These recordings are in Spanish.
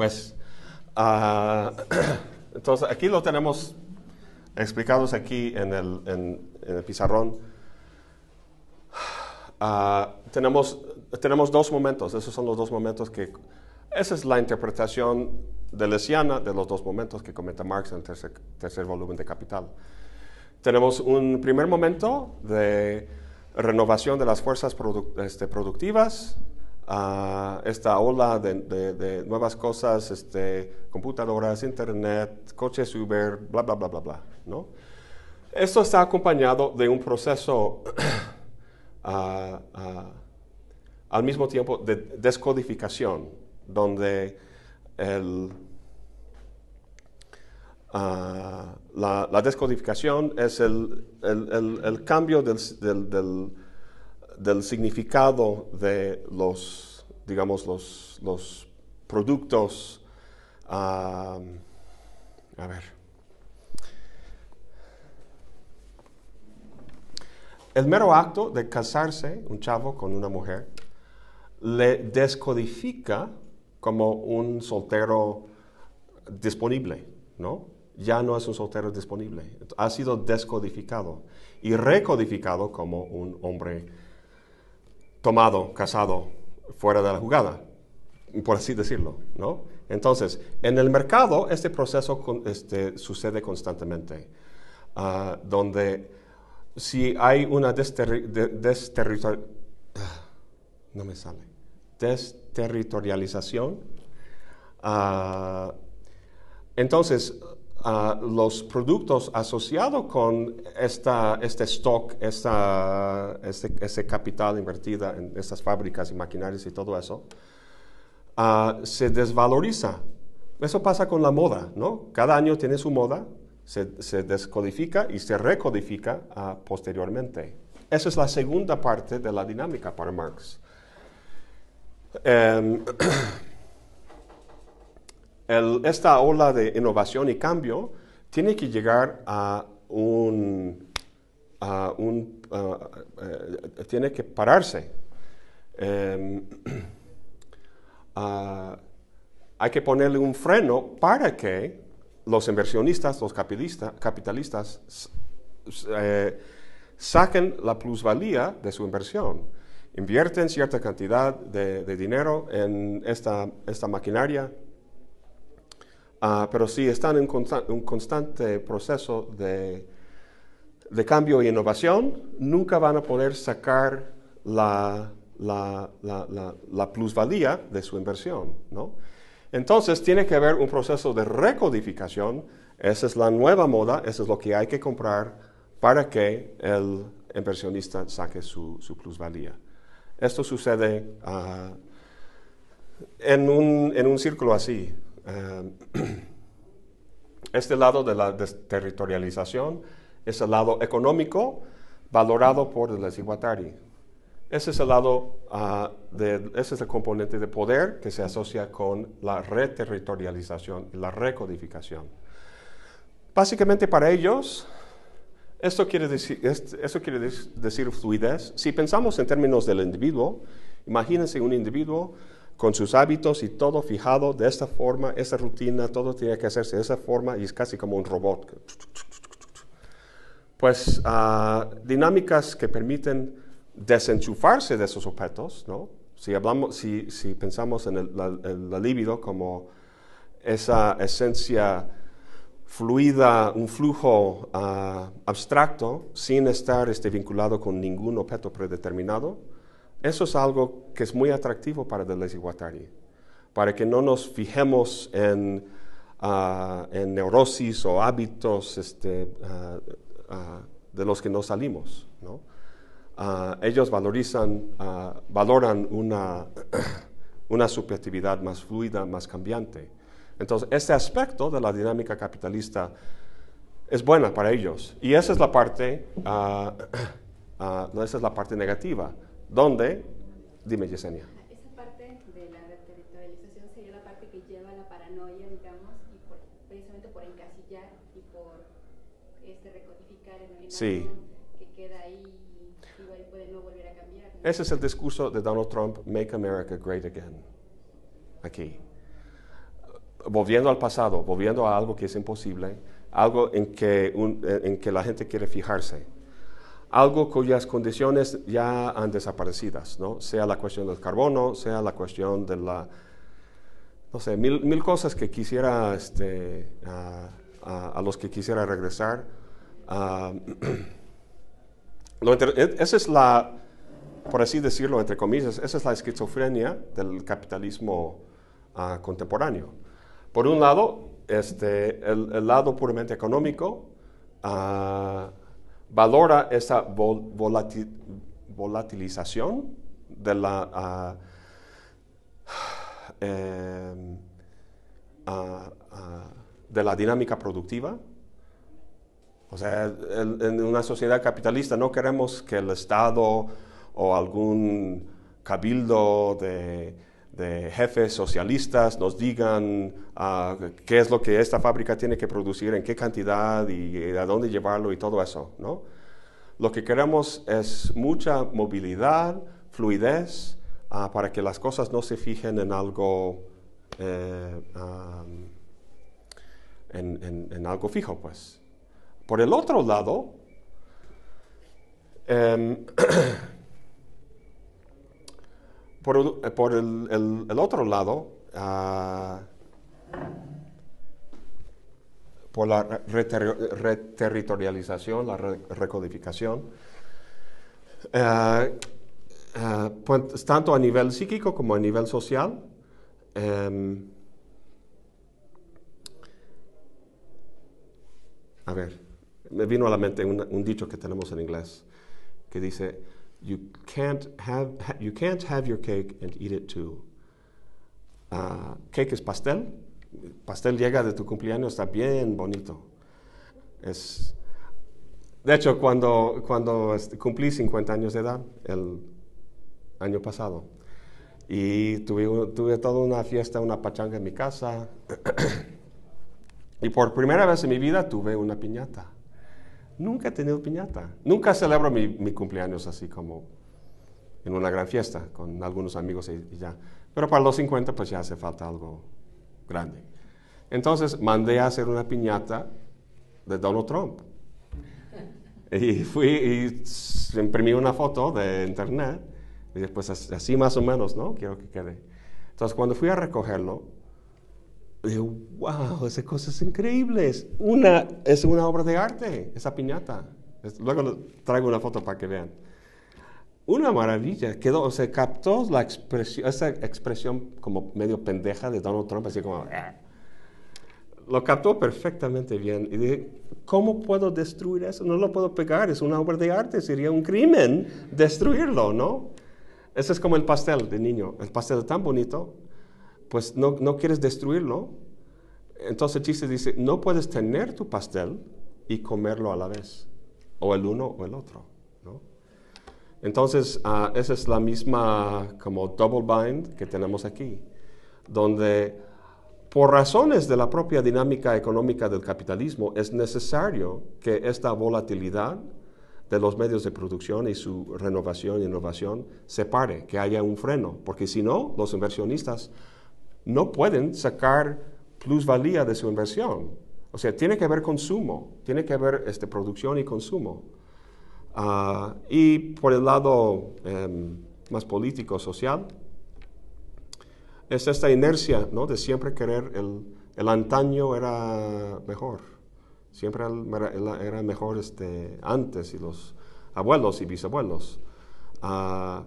Pues, ah, entonces aquí lo tenemos explicados aquí en el, en- pizarrón. Ah, tenemos, tenemos dos momentos, esos son los dos momentos que... Esa es la interpretación de Lesiana de los dos momentos que comenta Marx en el tercer, volumen de Capital. Tenemos un primer momento de renovación de las fuerzas este, productivas, ah, esta ola de, nuevas cosas, este, computadoras, internet, coches Uber, bla, bla, bla, bla, bla. ¿no? Esto está acompañado de un proceso al mismo tiempo de descodificación, donde el, la, descodificación es el, el- cambio del- del significado de los, digamos, los, los productos. a ver. El mero acto de casarse, un chavo con una mujer, le descodifica como un soltero disponible, ¿no? Ya no es un soltero disponible. Ha sido descodificado y recodificado como un hombre tomado, casado, fuera de la jugada, por así decirlo, ¿no? Entonces, en el mercado este proceso este, sucede constantemente, ah, donde si hay una ah, no me sale, desterritorialización, ah, entonces, los productos asociados con esta, este stock, esta, este, este capital invertida en estas fábricas y maquinarias y todo eso, ah, se desvaloriza. Eso pasa con la moda, ¿no? Cada año tiene su moda, se, se descodifica y se recodifica ah, posteriormente. Esa es la segunda parte de la dinámica para Marx. Em, esta ola de innovación y cambio tiene que llegar a un, eh, tiene que pararse. Em, ah, hay que ponerle un freno para que los inversionistas, los capitalista- capitalistas, eh, saquen la plusvalía de su inversión. Invierten cierta cantidad de, de dinero en esta, esta maquinaria, ah, pero si están en un constante proceso de, cambio e innovación, nunca van a poder sacar la, plusvalía de su inversión. ¿no? Entonces, tiene que haber un proceso de recodificación. Esa es la nueva moda, eso es lo que hay que comprar para que el inversionista saque su, su plusvalía. Esto sucede ah, en, un, en un círculo así. Ah, este lado de la desterritorialización es el lado económico valorado por el desiguatari. Ese es el lado, ah, de, ese es el componente de poder que se asocia con la reterritorialización y la recodificación. Básicamente para ellos, esto quiere decir, es- eso quiere decir fluidez. Si pensamos en términos del individuo, imagínense un individuo con sus hábitos y todo fijado de esta forma, esta rutina, todo tiene que hacerse de esa forma y es casi como un robot. Pues ah, dinámicas que permiten desenchufarse de esos objetos, ¿no? Si, hablamos, si, pensamos en el- la libido como esa esencia fluida, un flujo ah, abstracto sin estar este, vinculado con ningún objeto predeterminado, eso es algo que es muy atractivo para Deleuze y Guattari, para que no nos fijemos en, ah, neurosis o hábitos este, ah, ah, de los que no salimos. ellos valorizan, valoran una, una subjetividad más fluida, más cambiante. Entonces, este aspecto de la dinámica capitalista es buena para ellos. Y esa es la parte, esa es la parte negativa, donde, dime Yesenia. Esa parte de la reterritorialización sería la parte que lleva a la paranoia, digamos, y por- precisamente por encasillar y por este, recodificar en el Sí. que queda ahí y puede no volver a cambiar. ¿no? Ese es el discurso de Donald Trump, Make America Great Again, aquí. volviendo al pasado, volviendo a algo que es imposible, algo en que, en que la gente quiere fijarse, algo cuyas condiciones ya han desaparecidas, ¿no? sea la cuestión del carbono, sea la cuestión de la, no sé, mil, mil cosas que quisiera, este, a, los que quisiera regresar. E, esa es la, por así decirlo, entre comillas, esa es la esquizofrenia del capitalismo ah, contemporáneo. Por un lado, este, el, lado puramente económico ah, valora esa volatilización de la, ah, em, de la dinámica productiva. O sea, en una sociedad capitalista no queremos que el Estado o algún cabildo de, jefes socialistas nos digan ah, qué es lo que esta fábrica tiene que producir, en qué cantidad y, a dónde llevarlo y todo eso, ¿no? Lo que queremos es mucha movilidad, fluidez, ah, para que las cosas no se fijen en algo, eh, en, algo fijo, pues. Por el otro lado, em, Por, eh, el, otro lado, uh, por la reterritorialización, la recodificación, uh, pues, tanto a nivel psíquico como a nivel social, um, a ver, me vino a la mente un, un dicho que tenemos en inglés que dice, You can't have, you can't have your cake and eat it too. Uh, cake es pastel. Pastel llega de tu cumpleaños, está bien bonito. Es, de hecho, cuando, cuando cumplí 50 años de edad, el año pasado, y tuve, tuve toda una fiesta, una pachanga en mi casa, y por primera vez en mi vida tuve una piñata. Nunca he tenido piñata. Nunca celebro mi, cumpleaños así como en una gran fiesta con algunos amigos y, ya. Pero para los 50 pues ya hace falta algo grande. Entonces mandé a hacer una piñata de Donald Trump. Y fui y imprimí una foto de internet y después así más o menos, ¿no? Quiero que quede. Entonces cuando fui a recogerlo, Digo, wow, esa cosa es increíble. Una, es una obra de arte, esa piñata. Luego traigo una foto para que vean. Una maravilla. Quedó, se captó la expresión, esa expresión como medio pendeja de Donald Trump, así como... Ah". Lo captó perfectamente bien. Y dije, ¿cómo puedo destruir eso? No lo puedo pegar, es una obra de arte, sería un crimen destruirlo, ¿no? Ese es como el pastel de niño. El pastel tan bonito, pues no, no quieres destruirlo. Entonces chiste dice, no puedes tener tu pastel y comerlo a la vez, o el uno o el otro. ¿no? Entonces, uh, esa es la misma como double bind que tenemos aquí, donde por razones de la propia dinámica económica del capitalismo es necesario que esta volatilidad de los medios de producción y su renovación e innovación se pare, que haya un freno, porque si no, los inversionistas no pueden sacar plusvalía de su inversión. O sea, tiene que haber consumo, tiene que haber este, producción y consumo. Ah, y por el lado em, más político, social, es esta inercia ¿no? de siempre querer el, el antaño era mejor, siempre era, mejor este, antes y los abuelos y bisabuelos. Ah,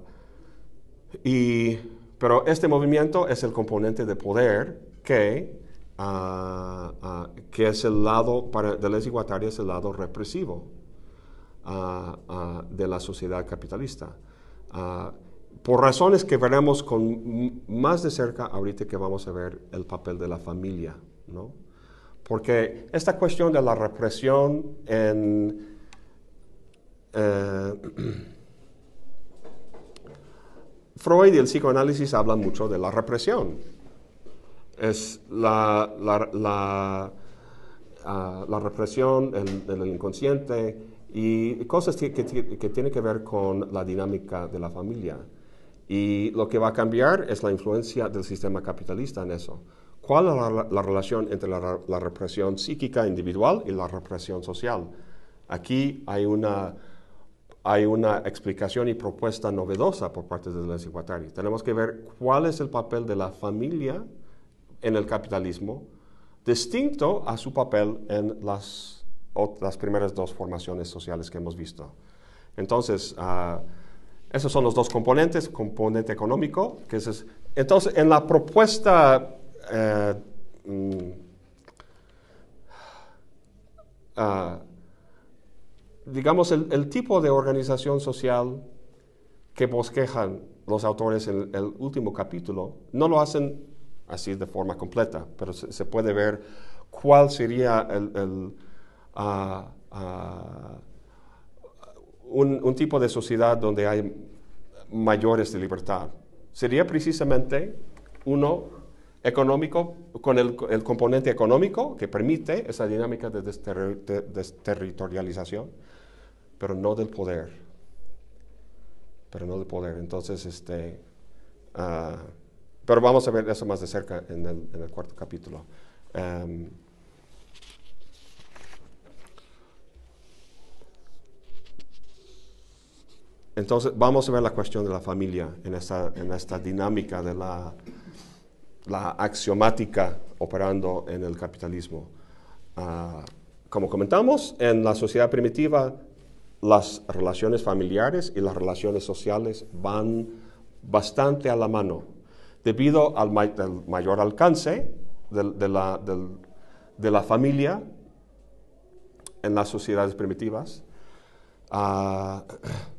y pero este movimiento es el componente de poder que, ah, ah, que es el lado, para, de les Guattari es el lado represivo ah, de la sociedad capitalista. por razones que veremos con más de cerca ahorita que vamos a ver el papel de la familia, ¿no? Porque esta cuestión de la represión en... Freud y el psicoanálisis hablan mucho de la represión. Es la, la, ah, represión del, inconsciente y cosas que, que, tienen que ver con la dinámica de la familia. Y lo que va a cambiar es la influencia del sistema capitalista en eso. ¿Cuál es la, relación entre la, represión psíquica individual y la represión social? Aquí hay una, hay una explicación y propuesta novedosa por parte de Deleuze y Tenemos que ver cuál es el papel de la familia en el capitalismo, distinto a su papel en las, las primeras dos formaciones sociales que hemos visto. Entonces, uh, esos son los dos componentes, componente económico, entonces en la propuesta, eh, mm, ah, digamos, el, tipo de organización social que bosquejan los autores en el, último capítulo, no lo hacen así de forma completa, pero se, puede ver cuál sería el, ah, un, tipo de sociedad donde hay mayores de libertad. Sería precisamente uno económico, con el, componente económico que permite esa dinámica de, desterritorialización, pero no del poder. Pero no del poder. Entonces, este, ah, pero vamos a ver eso más de cerca en el, cuarto capítulo. Em, Entonces, vamos a ver la cuestión de la familia en esta, en esta dinámica de la, la, axiomática operando en el capitalismo. Ah, como comentamos, en la sociedad primitiva las relaciones familiares y las relaciones sociales van bastante a la mano, debido al mayor alcance de, la, de la familia en las sociedades primitivas Ah,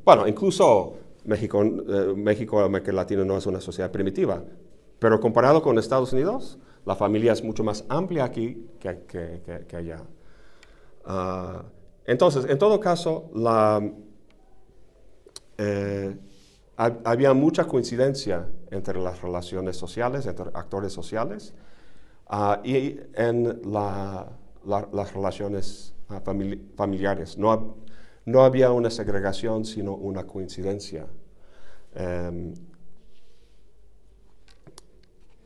bueno, incluso México, eh, México, América Latina no es una sociedad primitiva, pero comparado con Estados Unidos, la familia es mucho más amplia aquí que, allá. Ah, entonces, en todo caso, eh, había mucha coincidencia entre las relaciones sociales, entre actores sociales, ah, y en las relaciones familiares. No, no había una segregación, sino una coincidencia. Em,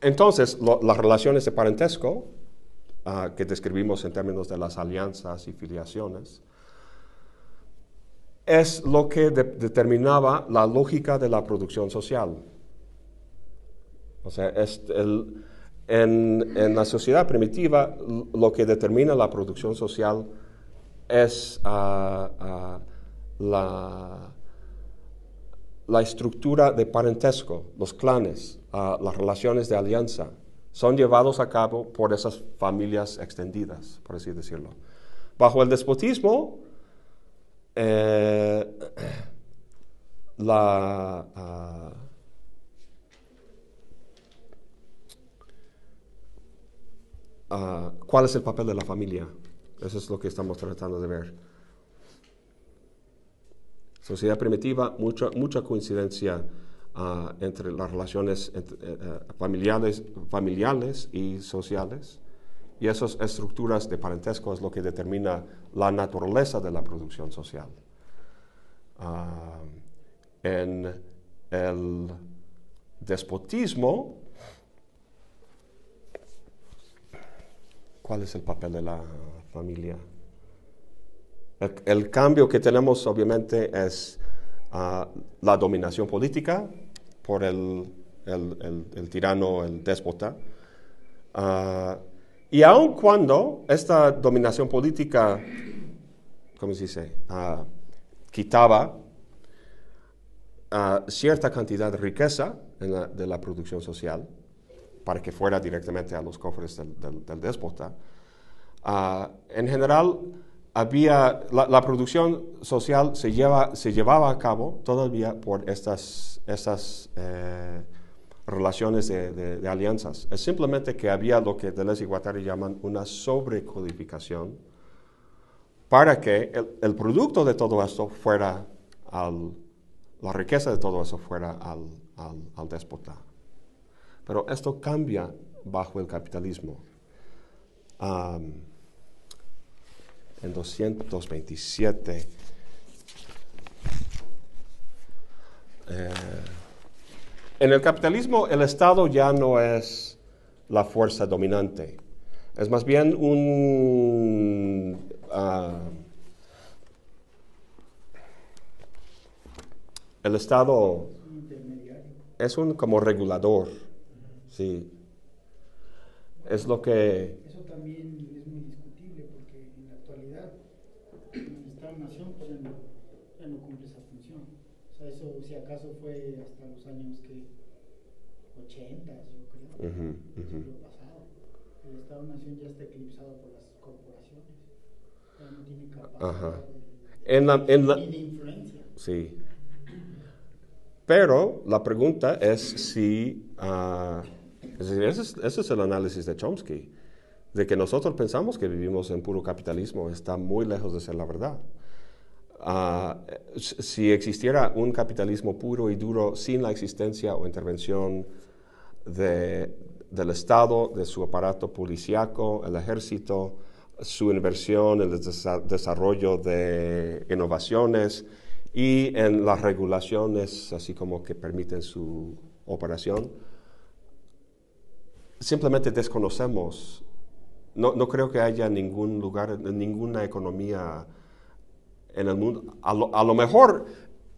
entonces, las relaciones de parentesco, ah, que describimos en términos de las alianzas y filiaciones, es lo que determinaba la lógica de la producción social. O sea, en, la sociedad primitiva, lo que determina la producción social es ah, ah, la, la, estructura de parentesco, los clanes, ah, las relaciones de alianza, son llevados a cabo por esas familias extendidas, por así decirlo. Bajo el despotismo, eh, la, ¿cuál es el papel de la familia? Eso es lo que estamos tratando de ver. Sociedad primitiva, mucha, mucha coincidencia ah, entre las relaciones eh, eh, familiares, familiares y sociales. Y esas estructuras de parentesco es lo que determina la naturaleza de la producción social. Ah, en el despotismo, ¿cuál es el papel de la familia. El, cambio que tenemos obviamente es ah, la dominación política por el, tirano, el déspota. Ah, y aun cuando esta dominación política, ¿cómo se dice?, ah, quitaba cierta cantidad de riqueza de la producción social para que fuera directamente a los cofres del déspota, Ah, en general, había, la, producción social se, lleva, se llevaba a cabo todavía por estas, estas eh, relaciones de, alianzas. Es simplemente que había lo que Deleuze y Guattari llaman una sobrecodificación para que el, producto de todo esto fuera al, la riqueza de todo eso fuera al, al déspota. Pero esto cambia bajo el capitalismo en 227. Eh, En el capitalismo el Estado ya no es la fuerza dominante. Es más bien un... ah, el Estado es un como regulador, sí. Es lo que... Eso también es muy discutible porque en la actualidad el Estado-Nación pues, ya, no, ya no cumple esa función. O sea, eso si acaso fue hasta los años que 80, yo creo, Ujú, del ujú. siglo pasado. El Estado-Nación ya está eclipsado por las corporaciones. Ya no tiene capacidad Ajá. de, En la- en la- de influencia. Sí. Pero la pregunta es si, ah, es decir, ese es, ese es el análisis de Chomsky, de que nosotros pensamos que vivimos en puro capitalismo, está muy lejos de ser la verdad. S- si existiera un capitalismo puro y duro sin la existencia o intervención de- del Estado, de su aparato policíaco, el ejército, su inversión en el desa- desarrollo de innovaciones y en las regulaciones, así como que permiten su operación, simplemente desconocemos. No, creo que haya ningún lugar, ninguna economía en el mundo. A lo mejor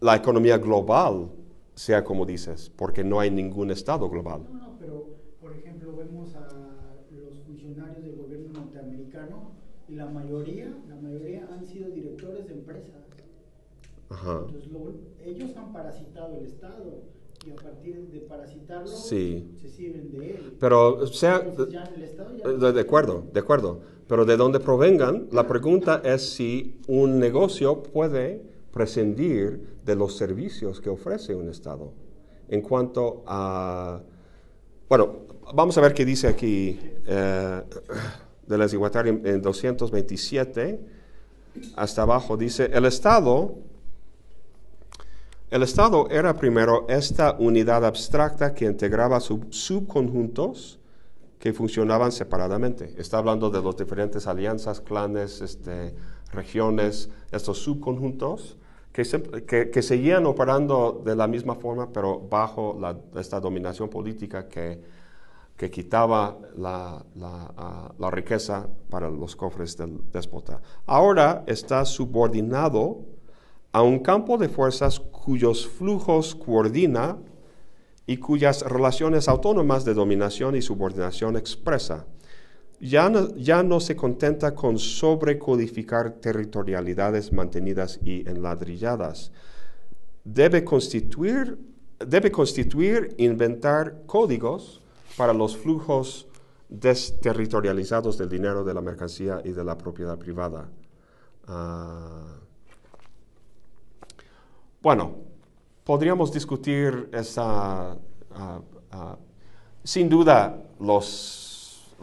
la economía global sea como dices, porque no hay ningún Estado global. No, no, pero por ejemplo vemos a los funcionarios del gobierno norteamericano y la mayoría, la mayoría han sido directores de empresas. Ajá. Entonces lo- ellos han parasitado el Estado y a partir de parasitarlo Sí. se sirven de él. Pero sea, Entonces ya el Estado ya de, de acuerdo, de acuerdo. Pero de dónde provengan, la pregunta es si un negocio puede prescindir de los servicios que ofrece un Estado. En cuanto a... Bueno, vamos a ver qué dice aquí eh, de la desigualdad en, en 227. Hasta abajo dice, el Estado... El Estado era primero esta unidad abstracta que integraba sub- subconjuntos que funcionaban separadamente. Está hablando de las diferentes alianzas, clanes, este, regiones, estos subconjuntos que, se- que- que seguían operando de la misma forma, pero bajo esta dominación política que, que quitaba la, la, ah, la riqueza para los cofres del déspota. Ahora está subordinado a un campo de fuerzas cuyos flujos coordina y cuyas relaciones autónomas de dominación y subordinación expresa. Ya no, ya no se contenta con sobrecodificar territorialidades mantenidas y enladrilladas. Debe constituir, debe constituir, inventar códigos para los flujos desterritorializados del dinero, de la mercancía y de la propiedad privada. Ah, bueno, podríamos discutir esa, ah, ah, sin duda, los,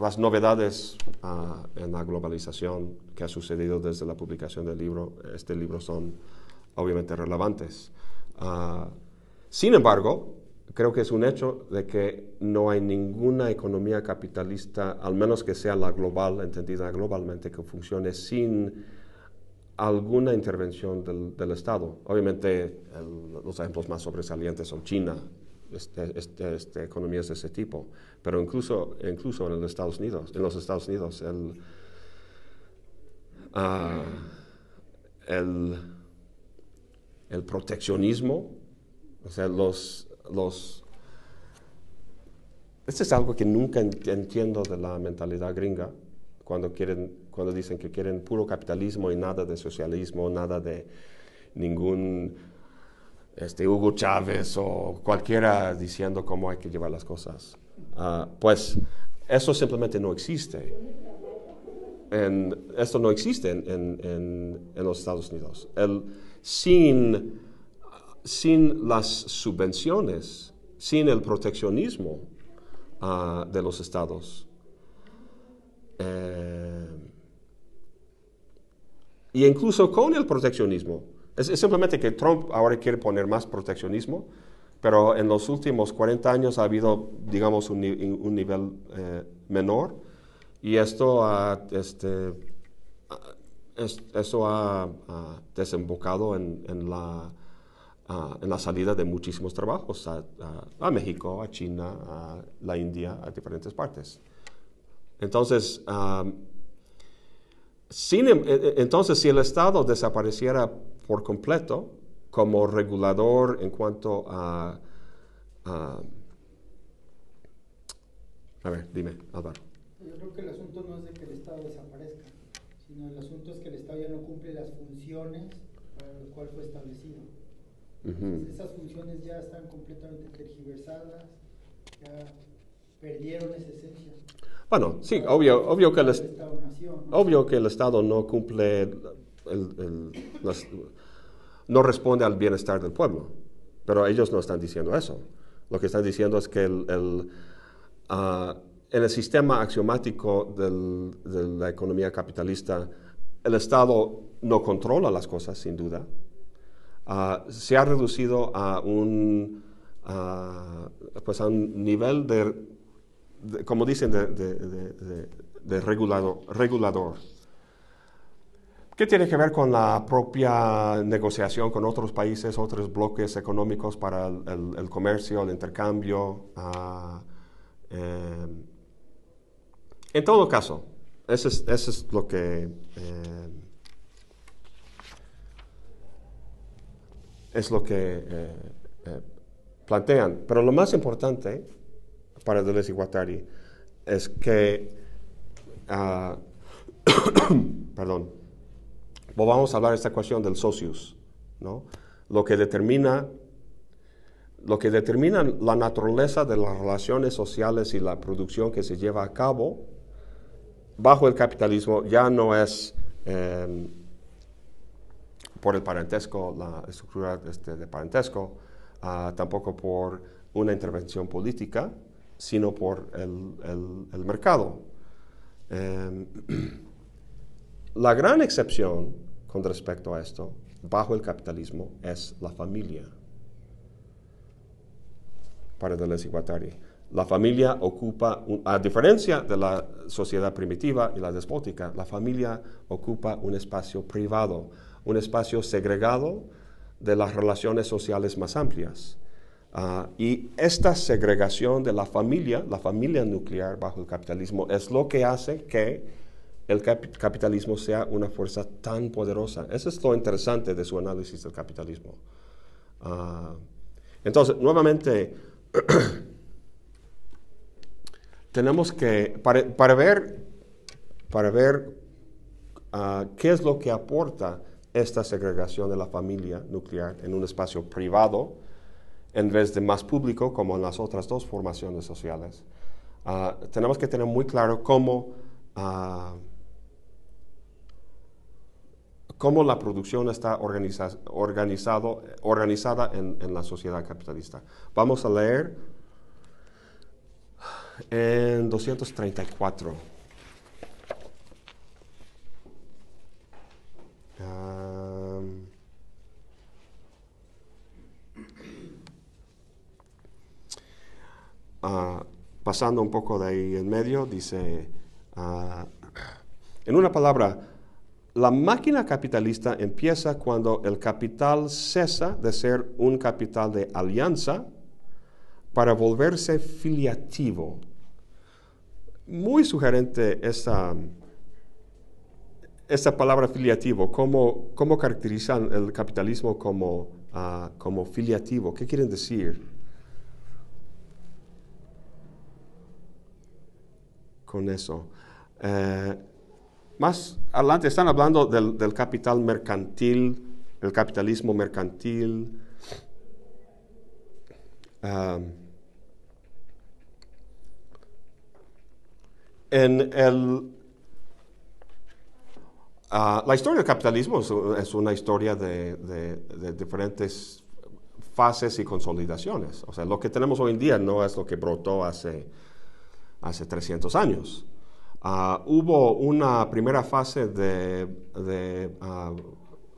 las novedades ah, en la globalización que ha sucedido desde la publicación del libro. Este libro son obviamente relevantes. Ah, sin embargo, creo que es un hecho de que no hay ninguna economía capitalista, al menos que sea la global, entendida globalmente, que funcione sin alguna intervención del, Estado. Obviamente, los ejemplos más sobresalientes son China, este, este- este, economías de ese tipo, pero incluso, incluso en, los Estados Unidos, en los Estados Unidos, el, ah, el, el proteccionismo, o sea, los, los... Este es algo que nunca en- entiendo de la mentalidad gringa, cuando, quieren, cuando dicen que quieren puro capitalismo y nada de socialismo, nada de ningún este, Hugo Chávez o cualquiera diciendo cómo hay que llevar las cosas. Ah, pues eso simplemente no existe. Esto no existe en, en- en- en los Estados Unidos. El, sin, sin las subvenciones, sin el proteccionismo ah, de los estados, eh, y incluso con el proteccionismo. Es, simplemente que Trump ahora quiere poner más proteccionismo, pero en los últimos 40 años ha habido, digamos, un, ni- un nivel eh, menor. Y esto ha, este, es- esto ha, desembocado en, la en la salida de muchísimos trabajos a, México, a China, a la India, a diferentes partes. Entonces, sin em- e- e- entonces, si el Estado desapareciera por completo como regulador en cuanto a... a- a ver, dime, Álvaro. Yo creo que el asunto no es de que el Estado desaparezca, sino el asunto es que el Estado ya no cumple las funciones para las cuales fue establecido. Ujú. Entonces, esas funciones ya están completamente tergiversadas, ya perdieron esa esencia. Bueno, sí, obvio, obvio que el, obvio que el Estado no cumple, el- el- las- no responde al bienestar del pueblo, pero ellos no están diciendo eso. Lo que están diciendo es que el, el, ah, en el sistema axiomático de la economía capitalista, el Estado no controla las cosas, sin duda. Ah, se ha reducido a un, ah, pues a un nivel de, de- como dicen, de, de- de- de- de regulado- regulador. ¿Qué tiene que ver con la propia negociación con otros países, otros bloques económicos para el, comercio, el intercambio? ah, eh, en todo caso, eso es, lo que es lo que eh, eh, plantean. Pero lo más importante para Deleuze y Guattari es que, ah, perdón, volvamos a hablar de esta cuestión del socius, ¿no? Lo que determina lo que determina la naturaleza de las relaciones sociales y la producción que se lleva a cabo bajo el capitalismo ya no es eh, por el parentesco, la estructura este, de parentesco, ah, tampoco por una intervención política, sino por el, el- el mercado. Eh, la gran excepción con respecto a esto, bajo el capitalismo, es la familia. Para Deleuze y Guattari. La familia ocupa, a diferencia de la sociedad primitiva y la despótica, la familia ocupa un espacio privado, un espacio segregado de las relaciones sociales más amplias. Ah, y esta segregación de la familia, la familia nuclear bajo el capitalismo, es lo que hace que el cap- capitalismo sea una fuerza tan poderosa. Eso es lo interesante de su análisis del capitalismo. Ah, entonces, nuevamente, tenemos que, para, para ver, para ver ah, qué es lo que aporta esta segregación de la familia nuclear en un espacio privado, en vez de más público, como en las otras dos formaciones sociales, ah, tenemos que tener muy claro cómo, cómo la producción está organiza- organizado, organizada en, la sociedad capitalista. Vamos a leer en 234. Am, ah, pasando un poco de ahí en medio, dice, ah, en una palabra, la máquina capitalista empieza cuando el capital cesa de ser un capital de alianza para volverse filiativo. Muy sugerente esta, palabra filiativo. ¿Cómo, cómo caracterizan el capitalismo como, ah, como filiativo? ¿Qué quieren decir? Con eso. Eh, más adelante están hablando del, capital mercantil, el capitalismo mercantil. En el, ah, la historia del capitalismo es, una historia de, de- de diferentes fases y consolidaciones. O sea, lo que tenemos hoy en día no es lo que brotó hace, hace 300 años. Ah, hubo una primera fase de, ah,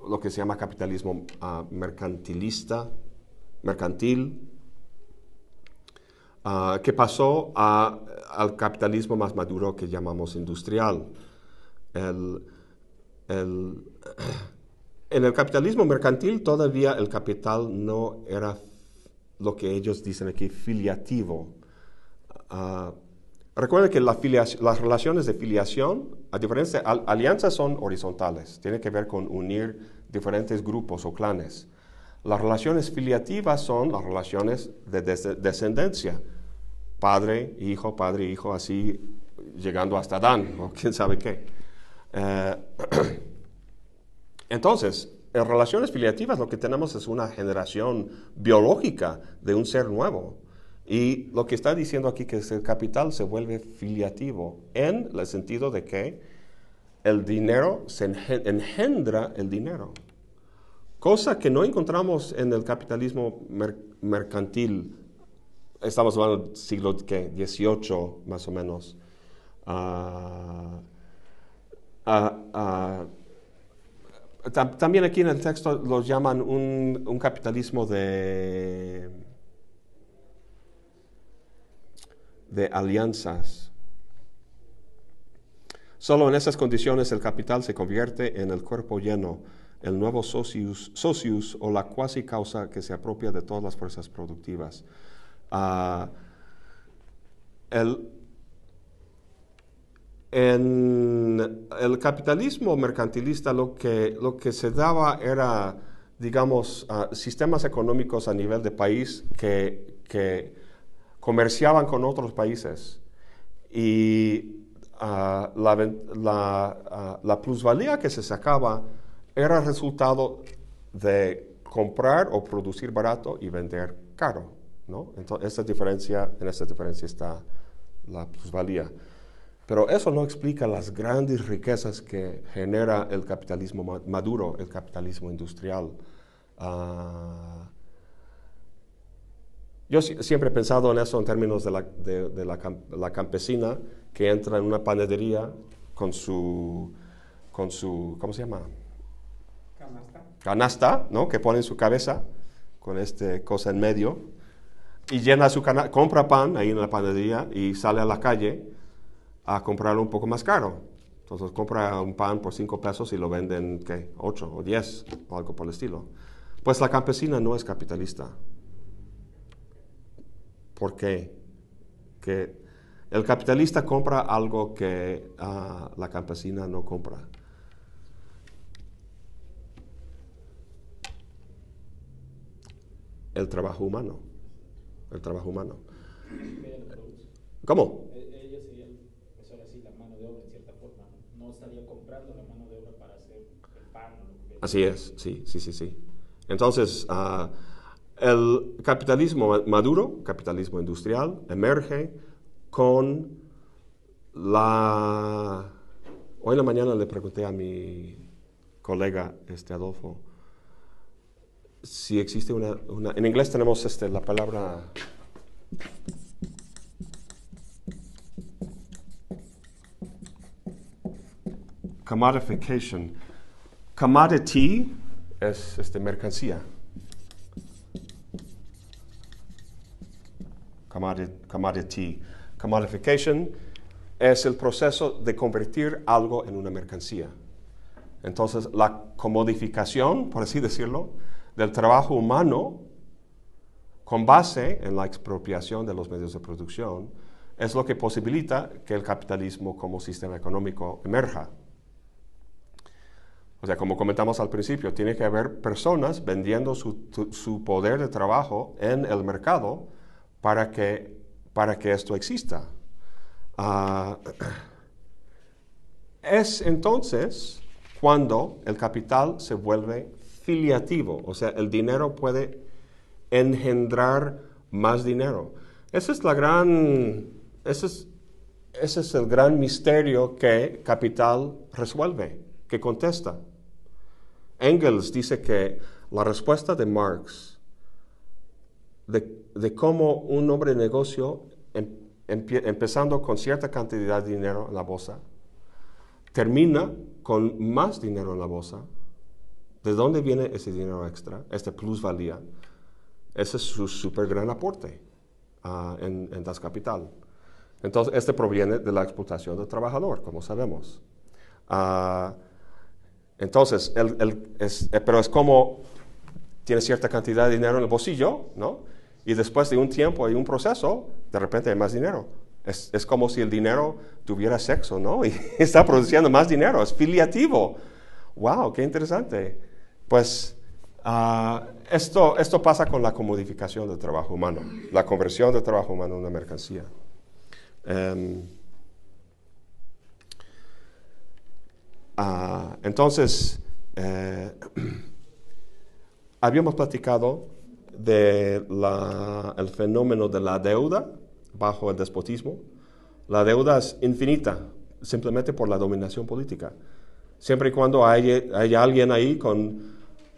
lo que se llama capitalismo ah, mercantilista, mercantil, que pasó a- al capitalismo más maduro que llamamos industrial. El, el- en el capitalismo mercantil todavía el capital no era lo que ellos dicen aquí, filiativo. Uh, recuerden que la las relaciones de filiación, a diferencia, alianzas son horizontales, tiene que ver con unir diferentes grupos o clanes. Las relaciones filiativas son las relaciones de descendencia, padre, hijo, padre, hijo, así llegando hasta Adán o quién sabe qué. Eh, entonces, en relaciones filiativas lo que tenemos es una generación biológica de un ser nuevo. Y lo que está diciendo aquí que el capital se vuelve filiativo en el sentido de que el dinero se engendra el dinero. Cosa que no encontramos en el capitalismo mercantil. Estamos hablando del siglo XVIII más o menos. Uh, también aquí en el texto lo llaman un, capitalismo de, de alianzas. Solo en esas condiciones el capital se convierte en el cuerpo lleno, el nuevo socius, socius o la cuasi causa que se apropia de todas las fuerzas productivas. Uh, el, en el capitalismo mercantilista lo que, lo que se daba era, digamos, uh, sistemas económicos a nivel de país que, que comerciaban con otros países. Y uh, la, la, uh, la, plusvalía que se sacaba era resultado de comprar o producir barato y vender caro. ¿no? Entonces, esta diferencia, en esta diferencia está la plusvalía. Pero eso no explica las grandes riquezas que genera el capitalismo maduro, el capitalismo industrial. Ah, yo siempre he pensado en eso en términos de, la, de, la, campesina que entra en una panadería con su, con su ¿cómo se llama? Canasta. Canasta, ¿no? Que pone en su cabeza con esta cosa en medio y llena su canasta, compra pan ahí en la panadería y sale a la calle a comprarlo un poco más caro. Entonces compra un pan por 5 pesos y lo venden, ¿qué? 8 o 10 o algo por el estilo. Pues la campesina no es capitalista. ¿Por qué? Que el capitalista compra algo que uh, la campesina no compra. El trabajo humano. El trabajo humano. ¿Cómo? Así es, sí, sí, sí, sí. Entonces, uh, el capitalismo maduro, capitalismo industrial, emerge con la... Hoy en la mañana le pregunté a mi colega, este Adolfo, si existe una... una en inglés tenemos este, la palabra... commodification Commodity es este, mercancía. Commodity. Commodification es el proceso de convertir algo en una mercancía. Entonces, la comodificación, por así decirlo, del trabajo humano con base en la expropiación de los medios de producción es lo que posibilita que el capitalismo como sistema económico emerja. O sea, como comentamos al principio, tiene que haber personas vendiendo su, poder de trabajo en el mercado para que, para que esto exista. Ah, es entonces cuando el capital se vuelve filiativo, o sea, el dinero puede engendrar más dinero. Ese es la gran, ese es, ese es el gran misterio que capital resuelve, que contesta. Engels dice que la respuesta de Marx de, cómo un hombre de negocio, em, empezando con cierta cantidad de dinero en la bolsa, termina con más dinero en la bolsa, ¿de dónde viene ese dinero extra, esta plusvalía? Ese es su super gran aporte uh, en, en Das Capital. Entonces, este proviene de la explotación del trabajador, como sabemos. Uh, Entonces, el- eh, pero es como tiene cierta cantidad de dinero en el bolsillo, ¿no? Y después de un tiempo y un proceso, de repente hay más dinero. Es, es como si el dinero tuviera sexo, ¿no? Y está produciendo más dinero, es filiativo. ¡Wow! ¡Qué interesante! Pues ah, esto, esto pasa con la comodificación del trabajo humano, la conversión del trabajo humano en una mercancía. Em, ah, entonces, eh, habíamos platicado del fenómeno de la deuda bajo el despotismo. La deuda es infinita, simplemente por la dominación política. Siempre y cuando hay, hay alguien ahí con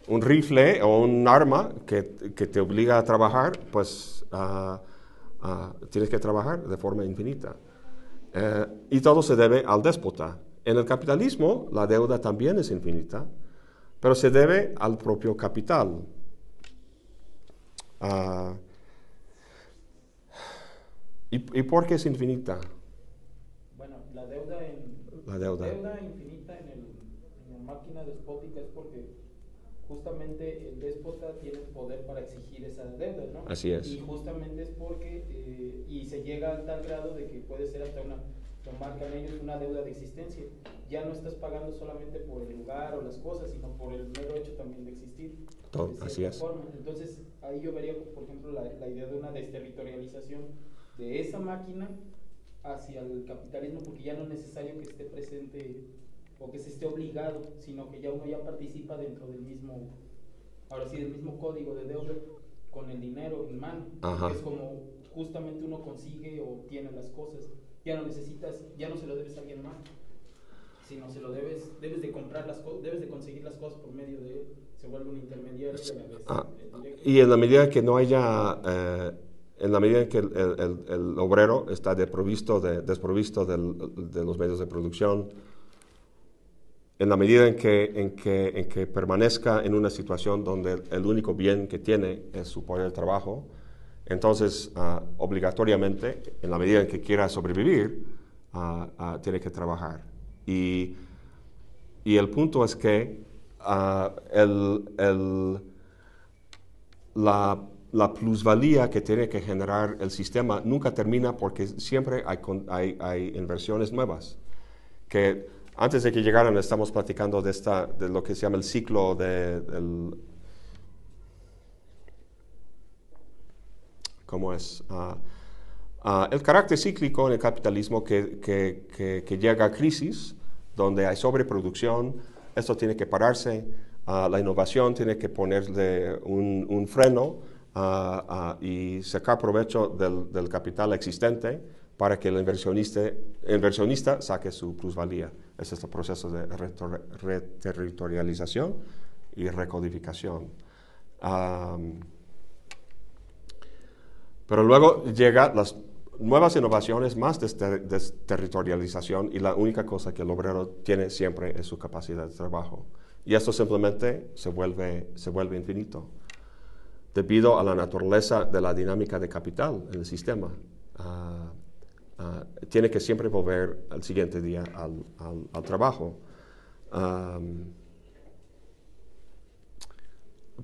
un rifle o un arma que, que te obliga a trabajar, pues ah, ah, tienes que trabajar de forma infinita. Eh, y todo se debe al déspota. En el capitalismo la deuda también es infinita, pero se debe al propio capital. Ah, ¿y, ¿Y por qué es infinita Bueno, la deuda en la deuda? infinita en, el, en la máquina despótica es porque justamente el déspota tiene el poder para exigir esa deuda, ¿no? Así es. Y justamente es porque, eh, y se llega al tal grado de que puede ser hasta una, lo marcan ellos, una deuda de existencia. Ya no estás pagando solamente por el lugar o las cosas, sino por el mero hecho también de existir. Todo, de así es. forma. Entonces, ahí yo vería, por ejemplo, la, la idea de una desterritorialización de esa máquina hacia el capitalismo, porque ya no es necesario que esté presente o que se esté obligado, sino que ya uno ya participa dentro del mismo, ahora sí, del mismo código de deuda con el dinero en mano, Ajá. es como justamente uno consigue o obtiene las cosas. Ya no necesitas, ya no se lo debes a alguien más, sino se lo debes, debes de comprar las cosas, debes de conseguir las cosas por medio de se vuelve un intermediario y a la vez Ah. Y en la medida que no haya, eh, en la medida en que el, el- el- obrero está desprovisto, de, desprovisto del- de los medios de producción, en la medida en que, en, que, en que permanezca en una situación donde el único bien que tiene es su poder de trabajo, entonces ah, obligatoriamente, en la medida en que quiera sobrevivir, ah, ah, tiene que trabajar. Y, y el punto es que el, el- la, la plusvalía que tiene que generar el sistema nunca termina porque siempre hay, hay, hay inversiones nuevas. Que antes de que llegaran estamos platicando de, esta, de lo que se llama el ciclo de. ¿Cómo es? Ah, ah, el carácter cíclico en el capitalismo que, que- que- que llega a crisis, donde hay sobreproducción, esto tiene que pararse, ah, la innovación tiene que ponerle un, un freno y sacar provecho del, del capital existente para que el inversionista, inversionista saque su plusvalía. Ese es el proceso de reterritorialización y recodificación. Am, pero luego llegan las nuevas innovaciones, más dester- desterritorialización y la única cosa que el obrero tiene siempre es su capacidad de trabajo. Y esto simplemente se vuelve, se vuelve infinito debido a la naturaleza de la dinámica de capital en el sistema. Ah, ah, tiene que siempre volver al siguiente día al, al- trabajo.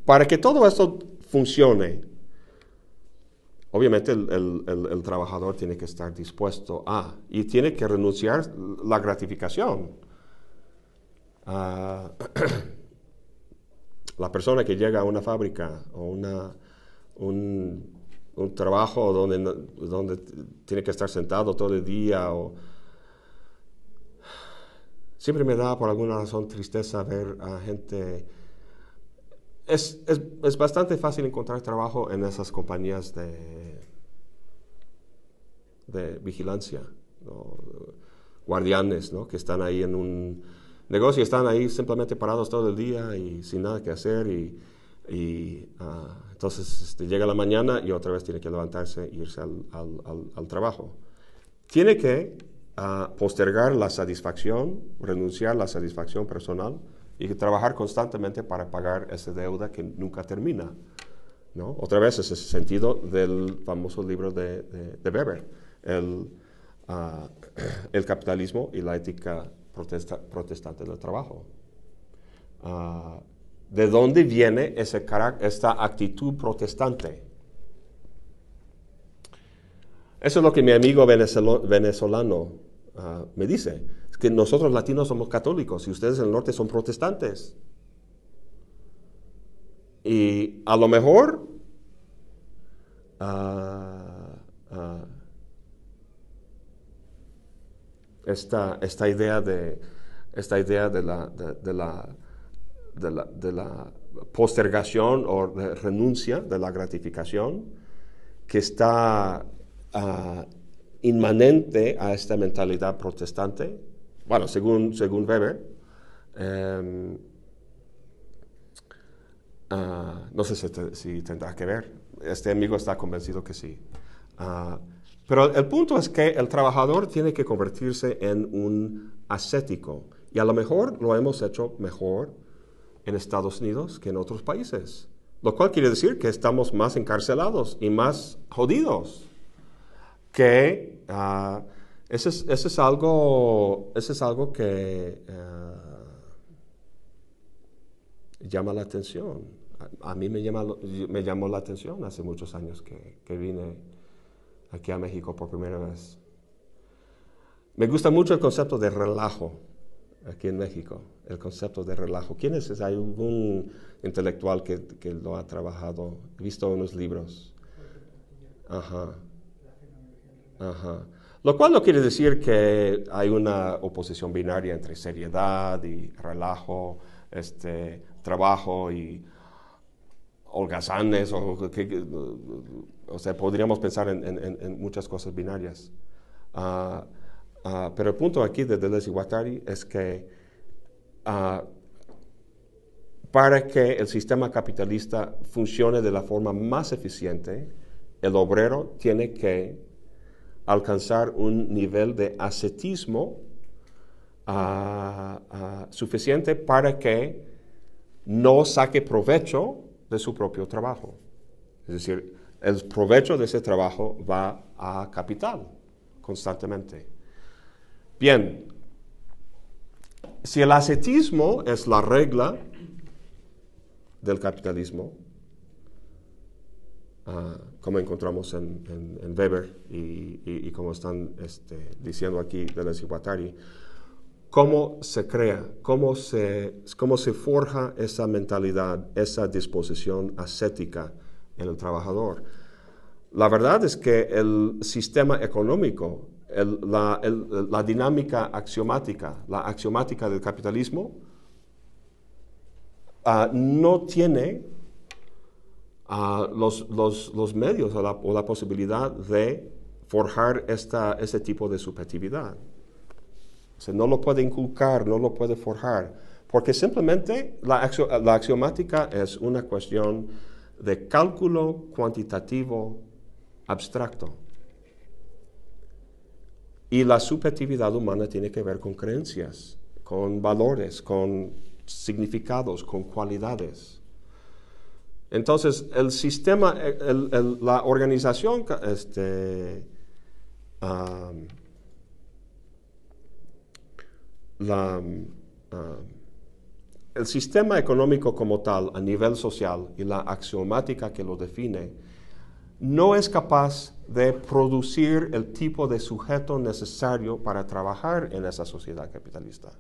Para que todo esto funcione, obviamente el, el- trabajador tiene que estar dispuesto a y tiene que renunciar la gratificación. Ah, la persona que llega a una fábrica o una, un, un trabajo donde, donde tiene que estar sentado todo el día o siempre me da por alguna razón tristeza ver a gente es, es, es bastante fácil encontrar trabajo en esas compañías de, de vigilancia, ¿no? guardianes, ¿no? que están ahí en un negocio, están ahí simplemente parados todo el día y sin nada que hacer y, y, ah, entonces este, llega la mañana y otra vez tiene que levantarse e irse al, al- al- al trabajo. Tiene que ah, postergar la satisfacción, renunciar a la satisfacción personal y trabajar constantemente para pagar esa deuda que nunca termina. ¿no? Otra vez es ese sentido del famoso libro de, de- Weber, el, ah, el capitalismo y la ética protesta- protestante del trabajo. ah, de dónde viene ese esta actitud protestante. Eso es lo que mi amigo venezolano ah, me dice. Que nosotros latinos somos católicos y ustedes en el norte son protestantes. Y a lo mejor ah, ah, esta, esta idea de esta idea de la, de, de la, de la, de la postergación o de renuncia de la gratificación que está ah, inmanente a esta mentalidad protestante, bueno, según, según Weber, em, ah, no sé si, te- si tendrá que ver, este amigo está convencido que sí. Ah, pero el punto es que el trabajador tiene que convertirse en un ascético y a lo mejor lo hemos hecho mejor en Estados Unidos que en otros países, lo cual quiere decir que estamos más encarcelados y más jodidos que ah, eso, es, algo, eso es algo que ah, llama la atención. A, mí me, llama, me llamó la atención hace muchos años que, que vine aquí a México por primera vez. Me gusta mucho el concepto de relajo aquí en México, el concepto de relajo. ¿Quién es? Hay un intelectual que, que lo ha trabajado, he visto unos libros. Ajá. Ajá. Lo cual no quiere decir que hay una oposición binaria entre seriedad y relajo, este, trabajo y holgazanes, o, sea, podríamos pensar en, muchas cosas binarias. Ah, ah, pero el punto aquí de Deleuze y Guattari es que ah, para que el sistema capitalista funcione de la forma más eficiente, el obrero tiene que alcanzar un nivel de ascetismo ah, ah, suficiente para que no saque provecho de su propio trabajo. Es decir, el provecho de ese trabajo va a capital constantemente. Bien, si el ascetismo es la regla del capitalismo, ah, como encontramos en, en- en Weber y, y- y como están este, diciendo aquí Deleuze y Guattari, ¿cómo se crea, cómo se, cómo se forja esa mentalidad, esa disposición ascética en el trabajador? La verdad es que el sistema económico, el- la, el- la dinámica axiomática, la axiomática del capitalismo, ah, no tiene ah, los, los- los medios o la, posibilidad de forjar esta, este tipo de subjetividad. O no lo puede inculcar, no lo puede forjar, porque simplemente la, la axiomática es una cuestión de cálculo cuantitativo abstracto. Y la subjetividad humana tiene que ver con creencias, con valores, con significados, con cualidades. Entonces, el sistema, la organización, este, la, el sistema económico como tal, a nivel social, y la axiomática que lo define, no es capaz de producir el tipo de sujeto necesario para trabajar en esa sociedad capitalista.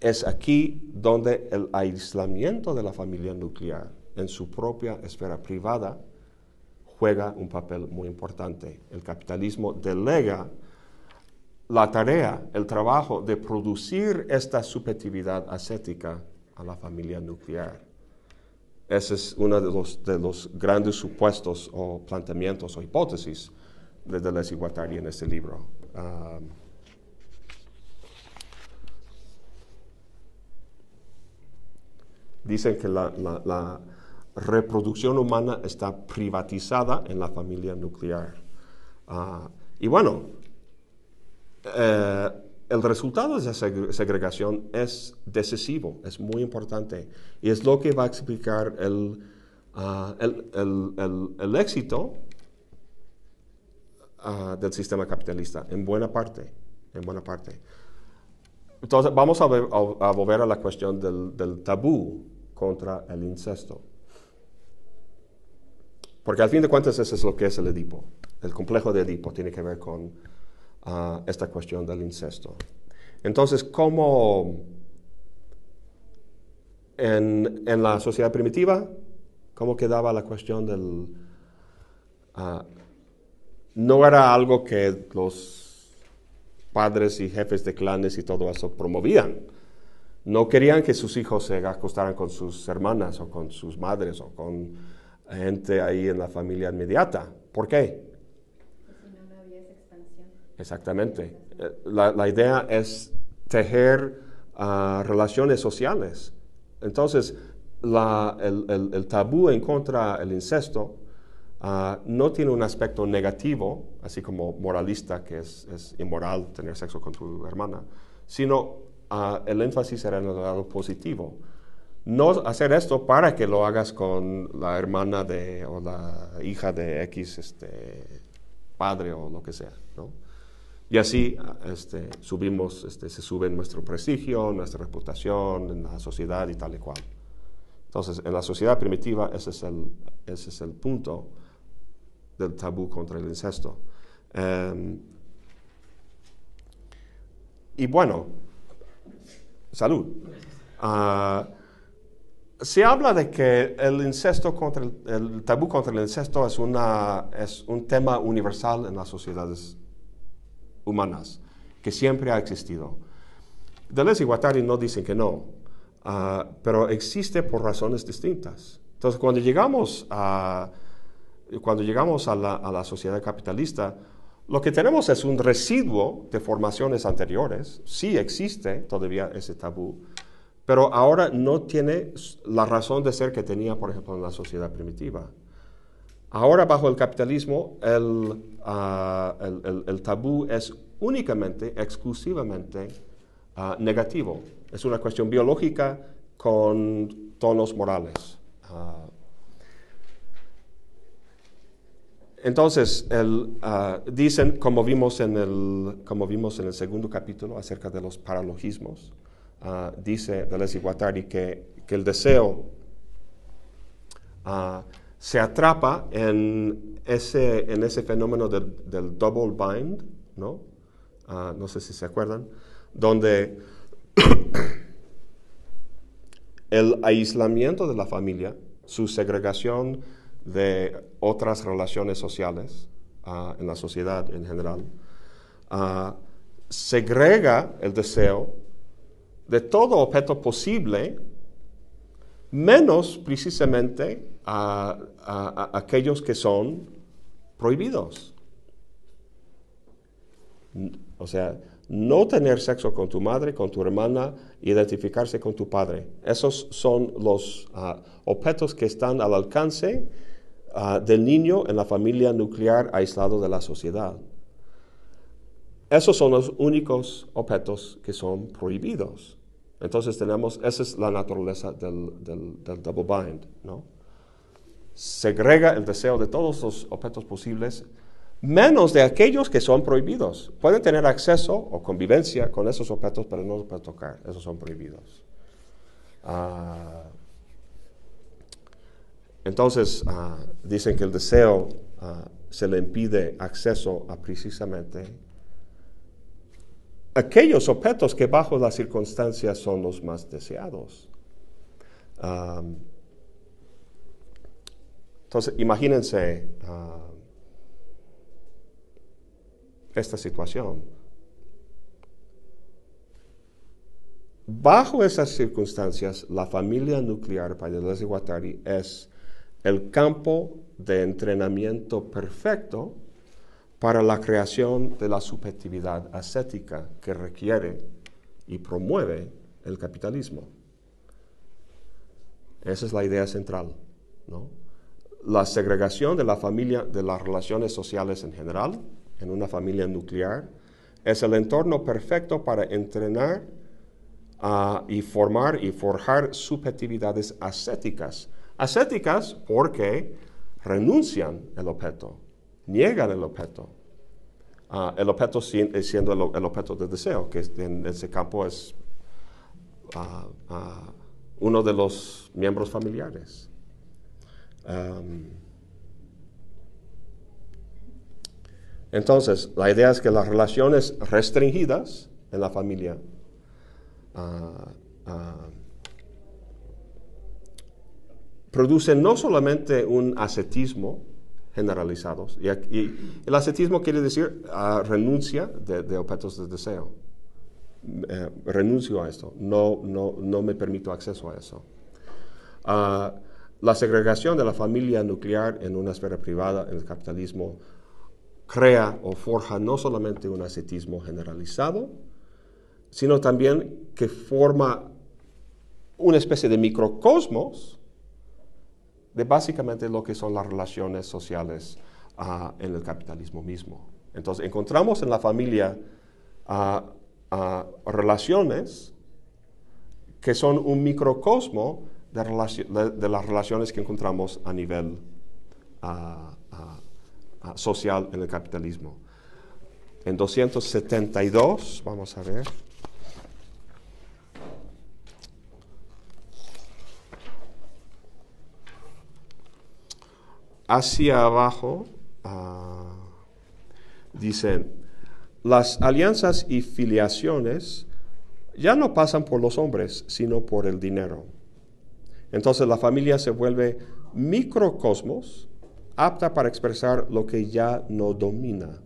Es aquí donde el aislamiento de la familia nuclear en su propia esfera privada juega un papel muy importante. El capitalismo delega la tarea, el trabajo de producir esta subjetividad ascética a la familia nuclear. Ese es uno de los, de los grandes supuestos o planteamientos o hipótesis de Deleuze y Guattari en este libro. Um, dicen que la, la- reproducción humana está privatizada en la familia nuclear. Ah, y bueno, eh, el resultado de esa segre- segregación es decisivo, es muy importante, y es lo que va a explicar el, el- el- el- el éxito ah, del sistema capitalista, en buena parte, en buena parte. Entonces vamos a, ver- a- volver a la cuestión del, del tabú contra el incesto. Porque al fin de cuentas eso es lo que es el Edipo. El complejo de Edipo tiene que ver con ah, esta cuestión del incesto. Entonces, ¿cómo en, en la sociedad primitiva, cómo quedaba la cuestión del... ah, no era algo que los padres y jefes de clanes y todo eso promovían. No querían que sus hijos se acostaran con sus hermanas o con sus madres o con gente ahí en la familia inmediata. ¿Por qué? Si no, no había esa expansión. Exactamente. Eh, La, la idea es tejer ah, relaciones sociales. Entonces, la- el, el- el tabú en contra del incesto ah, no tiene un aspecto negativo, así como moralista, que es, inmoral tener sexo con tu hermana, sino ah, el énfasis era en el lado positivo. No hacer esto para que lo hagas con la hermana de, o la hija de X este, padre o lo que sea, ¿no? Y así ah, este, subimos, este, se sube nuestro prestigio, nuestra reputación en la sociedad y tal y cual. Entonces, en la sociedad primitiva ese es el, ese es el punto del tabú contra el incesto. Em, y bueno, salud. Ah, se habla de que el incesto contra el, tabú contra el incesto es, una, es un tema universal en las sociedades humanas, que siempre ha existido. Deleuze y Guattari no dicen que no, ah, pero existe por razones distintas. Entonces, cuando llegamos a, cuando llegamos a la, a la sociedad capitalista, lo que tenemos es un residuo de formaciones anteriores, sí existe todavía ese tabú, pero ahora no tiene la razón de ser que tenía, por ejemplo, en la sociedad primitiva. Ahora, bajo el capitalismo, el, ah, el- el- el tabú es únicamente, exclusivamente ah, negativo. Es una cuestión biológica con tonos morales. Ah, entonces, el, ah, dicen, como vimos, en el, como vimos en el segundo capítulo acerca de los paralogismos, ah, dice Deleuze y Guattari que, que el deseo ah, se atrapa en ese, en ese fenómeno del, del double bind, ¿no? No sé si se acuerdan, donde el aislamiento de la familia, su segregación de otras relaciones sociales ah, en la sociedad en general, ah, segrega el deseo de todo objeto posible, menos precisamente a, aquellos que son prohibidos. O sea, no tener sexo con tu madre, con tu hermana, identificarse con tu padre. Esos son los ah, objetos que están al alcance ah, del niño en la familia nuclear aislado de la sociedad. Esos son los únicos objetos que son prohibidos. Entonces tenemos, esa es la naturaleza del, del, double bind, ¿no? Segrega el deseo de todos los objetos posibles, menos de aquellos que son prohibidos. Pueden tener acceso o convivencia con esos objetos, pero no los pueden tocar, esos son prohibidos. Ah, entonces, ah, dicen que el deseo ah, se le impide acceso a precisamente aquellos objetos que bajo las circunstancias son los más deseados. Am, entonces, imagínense ah, esta situación. Bajo esas circunstancias, la familia nuclear para Deleuze y Guattari es el campo de entrenamiento perfecto para la creación de la subjetividad ascética que requiere y promueve el capitalismo. Esa es la idea central. La segregación de la familia, de las relaciones sociales en general, en una familia nuclear, es el entorno perfecto para entrenar ah, y formar y forjar subjetividades ascéticas. Ascéticas porque renuncian el objeto, niegan el objeto. ah, el objeto eh, siendo el, objeto de deseo, que en ese campo es ah, ah, uno de los miembros familiares. Am, entonces, la idea es que las relaciones restringidas en la familia producen no solamente un ascetismo generalizado, y, el ascetismo quiere decir ah, renuncia de, objetos de deseo. Eh, renuncio a esto, no, no, no me permito acceso a eso. Ah, la segregación de la familia nuclear en una esfera privada en el capitalismo crea o forja no solamente un ascetismo generalizado, sino también que forma una especie de microcosmos de básicamente lo que son las relaciones sociales ah, en el capitalismo mismo. Entonces encontramos en la familia ah, ah, relaciones que son un microcosmo de, de- las relaciones que encontramos a nivel social en el capitalismo. En 272, vamos a ver. Hacia abajo ah, dicen, las alianzas y filiaciones ya no pasan por los hombres, sino por el dinero. Entonces la familia se vuelve microcosmos apta para expresar lo que ya no domina.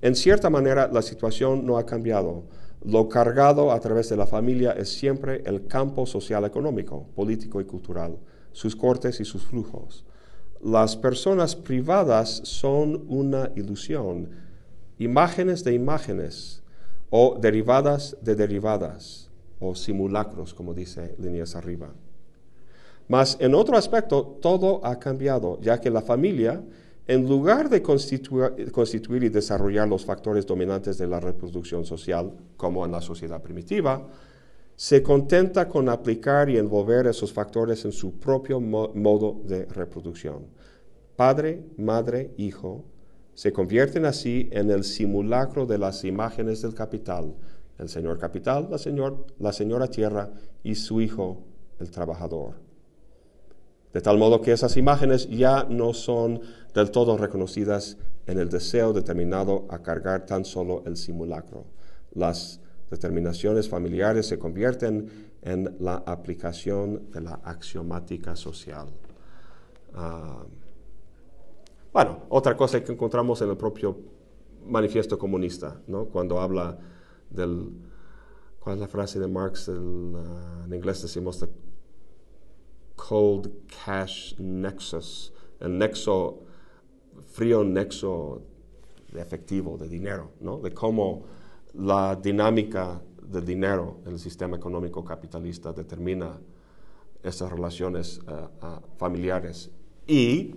En cierta manera, la situación no ha cambiado. Lo cargado a través de la familia es siempre el campo social económico, político y cultural, sus cortes y sus flujos. Las personas privadas son una ilusión, imágenes de imágenes o derivadas de derivadas o simulacros, como dice líneas arriba. Mas en otro aspecto, todo ha cambiado, ya que la familia, en lugar de constitu- constituir y desarrollar los factores dominantes de la reproducción social, como en la sociedad primitiva, se contenta con aplicar y envolver esos factores en su propio mo- modo de reproducción. Padre, madre, hijo, se convierten así en el simulacro de las imágenes del capital, el señor capital, la, señor- la señora tierra y su hijo, el trabajador. De tal modo que esas imágenes ya no son del todo reconocidas en el deseo determinado a cargar tan solo el simulacro. Las determinaciones familiares se convierten en la aplicación de la axiomática social. Ah, bueno, otra cosa que encontramos en el propio manifiesto comunista, ¿no? cuando habla del, ¿cuál es la frase de Marx? Ah, en inglés decimos the cold cash nexus, el nexo, frío nexo de efectivo, de dinero, ¿no? de cómo la dinámica del dinero en el sistema económico capitalista determina estas relaciones eh, familiares. Y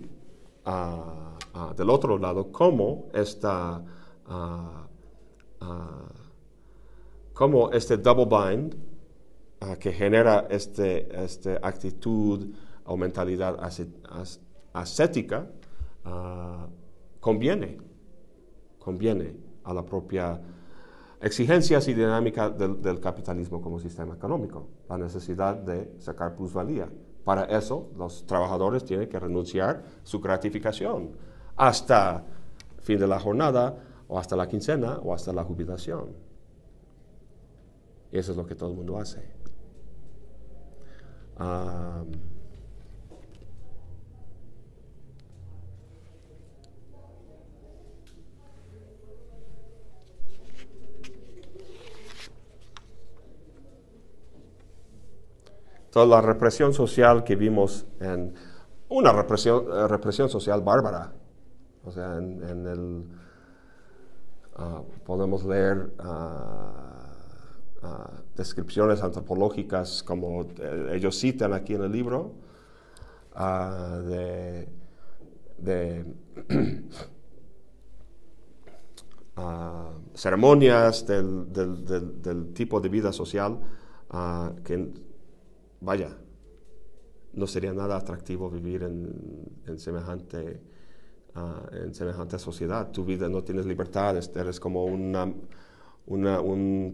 del otro lado cómo esta cómo este double bind que genera este, este actitud o mentalidad ascética conviene, conviene a la propia exigencias y dinámica del, capitalismo como sistema económico, la necesidad de sacar plusvalía. Para eso los trabajadores tienen que renunciar su gratificación hasta fin de la jornada o hasta la quincena o hasta la jubilación. Y eso es lo que todo el mundo hace. Ah, toda la represión social que vimos en una represión, eh, represión social bárbara. O sea, en, el, ah, podemos leer ah, ah, descripciones antropológicas como eh, ellos citan aquí en el libro, de, ceremonias del, tipo de vida social que, vaya, no sería nada atractivo vivir en, semejante ah, en semejante sociedad. Tu vida no tienes libertad, eres como un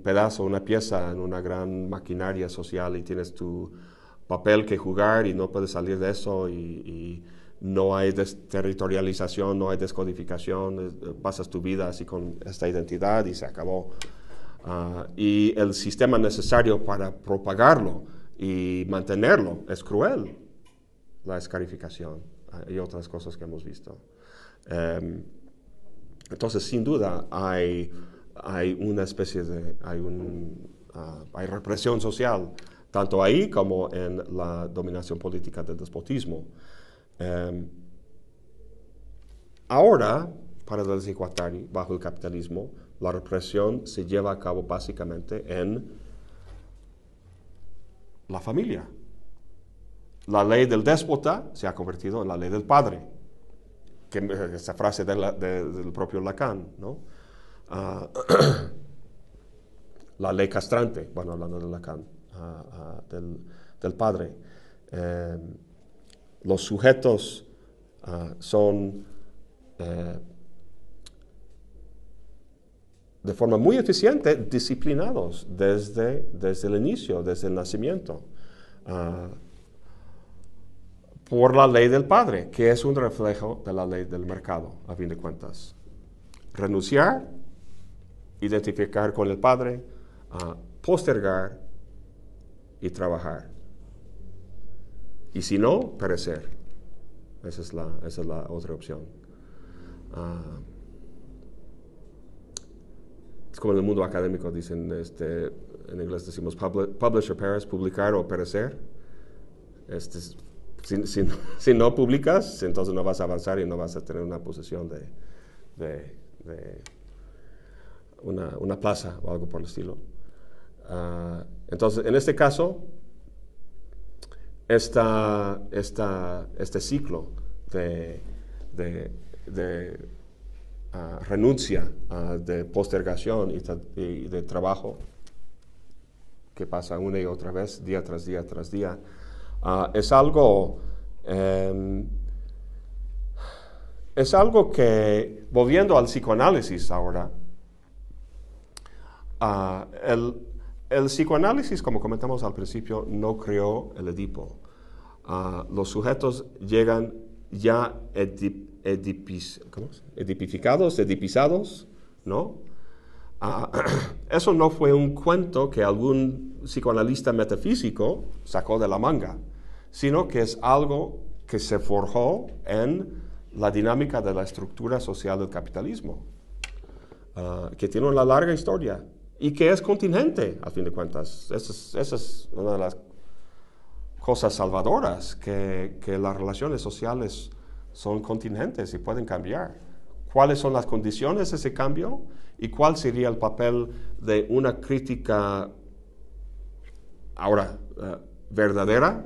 pedazo, una pieza en una gran maquinaria social y tienes tu papel que jugar y no puedes salir de eso y, no hay desterritorialización, no hay descodificación, pasas tu vida así con esta identidad y se acabó. Ah, y el sistema necesario para propagarlo y mantenerlo es cruel, la escarificación ah, y otras cosas que hemos visto. Em, entonces, sin duda, hay, hay una especie de, hay, un, ah, hay represión social, tanto ahí como en la dominación política del despotismo. Em, ahora, para el desigualdad bajo el capitalismo, la represión se lleva a cabo básicamente en la familia. La ley del déspota se ha convertido en la ley del padre, que esa frase del propio Lacan, ¿no? Ah, la ley castrante, bueno, hablando de Lacan, ah, ah, del, padre. Em, los sujetos son eh, de forma muy eficiente disciplinados desde, desde el inicio, desde el nacimiento, ah, por la ley del Padre, que es un reflejo de la ley del mercado, a fin de cuentas. Renunciar, identificar con el Padre, ah, postergar y trabajar. Y si no, perecer. Esa es la, esa es la otra opción. Ah, es como en el mundo académico dicen, este, en inglés decimos publish or perish, publicar o perecer. Este, si, no publicas, entonces no vas a avanzar y no vas a tener una posición de, una, plaza o algo por el estilo. Ah, entonces, en este caso, esta, esta, este ciclo de, de renuncia de postergación y, de trabajo que pasa una y otra vez, día tras día tras día, ah, es algo... Em, es algo que, volviendo al psicoanálisis ahora, ah, el, el, psicoanálisis, como comentamos al principio, no creó el Edipo. Ah, los sujetos llegan ya edipificados, edipizados, ¿no? Ah, eso no fue un cuento que algún psicoanalista metafísico sacó de la manga, sino que es algo que se forjó en la dinámica de la estructura social del capitalismo, ah, que tiene una larga historia y que es contingente, a fin de cuentas. Esa es, una de las cosas salvadoras, que, que las relaciones sociales son contingentes y pueden cambiar. ¿Cuáles son las condiciones de ese cambio? ¿Y cuál sería el papel de una crítica ahora eh, verdadera?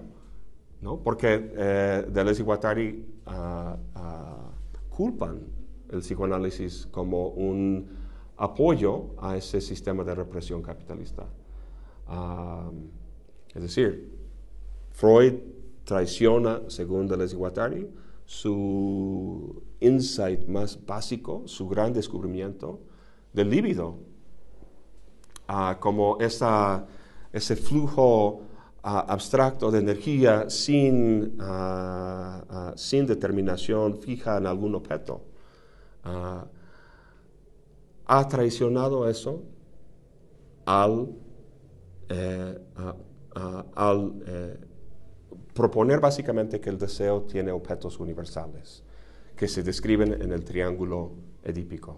¿no? Porque eh, Deleuze y Guattari ah, ah, culpan el psicoanálisis como un apoyo a ese sistema de represión capitalista. Ah, es decir, Freud traiciona, según Deleuze y Guattari, su insight más básico, su gran descubrimiento del líbido, ah, como ese flujo abstracto de energía sin, sin determinación fija en algún objeto. ha traicionado eso al, eh, al eh, proponer básicamente que el deseo tiene objetos universales que se describen en el triángulo edípico.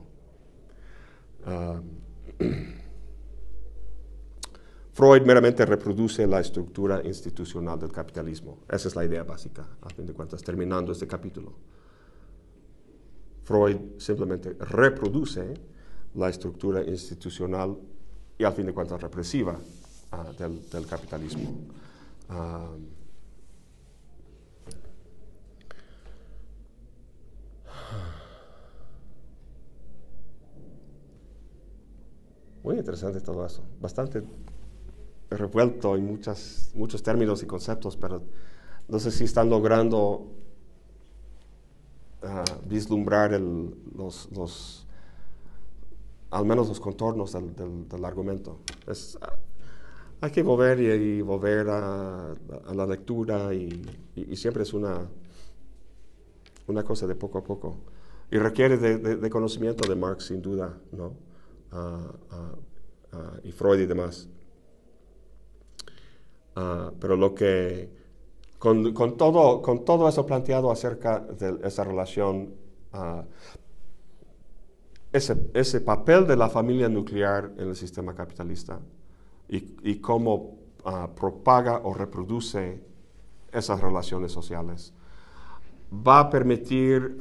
Ah, Freud meramente reproduce la estructura institucional del capitalismo. Esa es la idea básica, a fin de cuentas, terminando este capítulo. Freud simplemente reproduce la estructura institucional y, al fin de cuentas, represiva ah, del, capitalismo. Ah, Muy interesante todo eso. Bastante revuelto en muchas, muchos términos y conceptos, pero no sé si están logrando ah, vislumbrar el- los, los- al menos los contornos del, del- argumento. Es, ah, hay que volver y, y volver a, la lectura y, y- y siempre es una, una cosa de poco a poco. Y requiere de- de conocimiento de Marx, sin duda, ¿no? Y Freud y demás. Ah, pero lo que, con, con todo, con todo eso planteado acerca de esa relación, ah, ese, ese papel de la familia nuclear en el sistema capitalista y, y cómo ah, propaga o reproduce esas relaciones sociales, va a permitir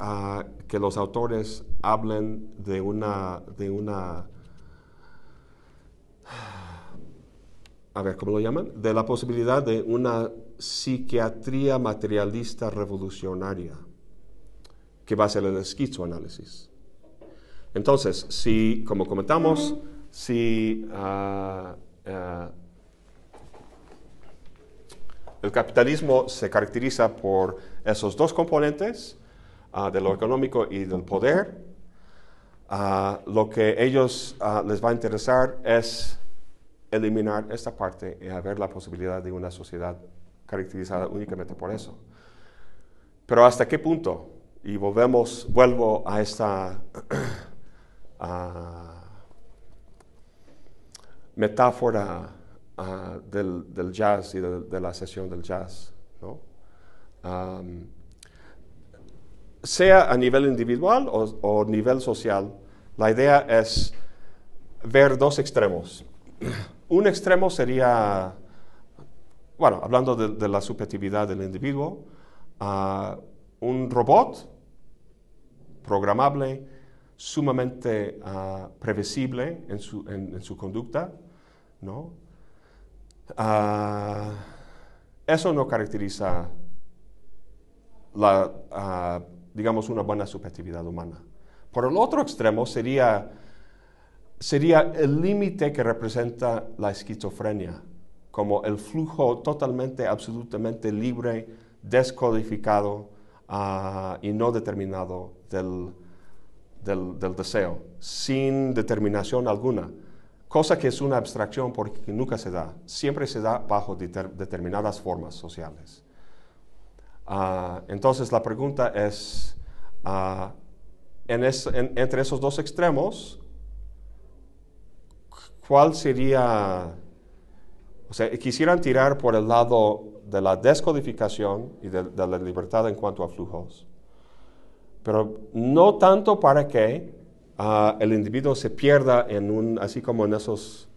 que los autores hablen de una, de una a ver, ¿cómo lo llaman? De la posibilidad de una psiquiatría materialista revolucionaria, que va a ser el esquizoanálisis. Entonces, si, como comentamos, si ah, ah, el capitalismo se caracteriza por esos dos componentes, ah, de lo económico y del poder, lo que ellos les va a interesar es eliminar esta parte y haber la posibilidad de una sociedad caracterizada únicamente por eso. Pero ¿hasta qué punto? Y volvemos, vuelvo a esta ah, metáfora del, jazz y de, la sesión del jazz, ¿no? Sea a nivel individual o, o nivel social, la idea es ver dos extremos. Un extremo sería, bueno, hablando de, la subjetividad del individuo, ah, un robot programable, sumamente ah, previsible en su, conducta, ¿no? Ah, eso no caracteriza la, digamos, una buena subjetividad humana. Por el otro extremo sería, sería el límite que representa la esquizofrenia, como el flujo totalmente, absolutamente libre, descodificado ah, y no determinado del, del, deseo, sin determinación alguna. Cosa que es una abstracción porque nunca se da, siempre se da bajo deter- determinadas formas sociales. Ah, entonces la pregunta es, ah, entre esos dos extremos, ¿cuál sería, o sea, quisieran tirar por el lado de la descodificación y de, de la libertad en cuanto a flujos, pero no tanto para que ah, el individuo se pierda en un, así como en esos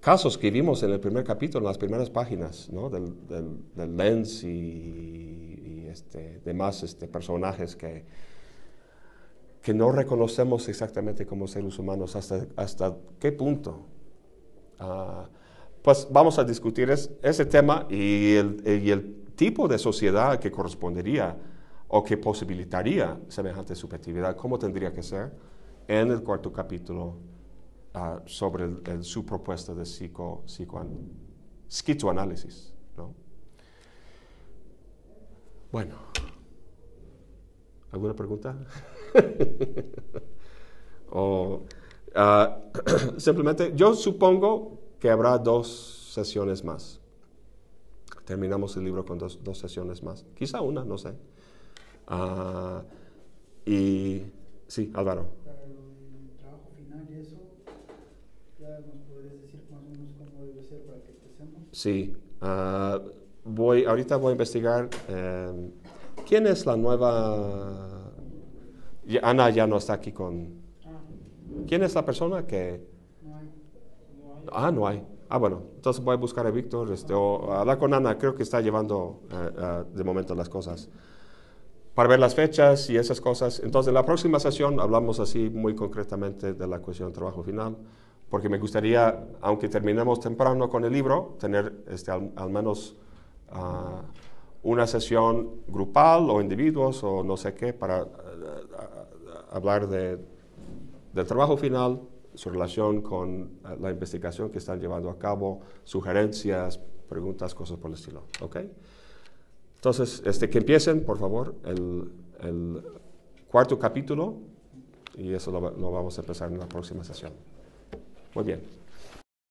casos que vimos en el primer capítulo, en las primeras páginas, ¿no? del, del, del Lenz y, y, este, demás este, personajes que, que no reconocemos exactamente como seres humanos, hasta, hasta qué punto. Ah, pues vamos a discutir es- ese tema y el, y el tipo de sociedad que correspondería o que posibilitaría semejante subjetividad, cómo tendría que ser, en el cuarto capítulo ah, sobre el- el- su propuesta de psico, psicoan- esquizoanálisis. ¿no? Bueno, ¿alguna pregunta? o, ah, simplemente, yo supongo que habrá dos sesiones más. Terminamos el libro con dos, dos sesiones más. Quizá una, no sé. Ah, y sí, Álvaro. Para el trabajo final y eso, ya nos podrías decir más o menos cómo debe ser para que empecemos. Sí, ah, voy, ahorita voy a investigar eh, quién es la nueva... Ana ya no está aquí con... ¿Quién es la persona que... Ah, no hay. Ah, bueno, entonces voy a buscar a Víctor este, o hablar con Ana, creo que está llevando eh, eh, de momento las cosas. Para ver las fechas y esas cosas. Entonces, en la próxima sesión hablamos así muy concretamente de la cuestión trabajo final, porque me gustaría, aunque terminemos temprano con el libro, tener este, al, al menos ah, una sesión grupal o individuos o no sé qué para eh, eh, hablar de, del trabajo final, su relación con eh, la investigación que están llevando a cabo, sugerencias, preguntas, cosas por el estilo. ¿ok? Entonces, este, que empiecen, por favor, el, el cuarto capítulo y eso lo, lo vamos a empezar en la próxima sesión. Muy bien.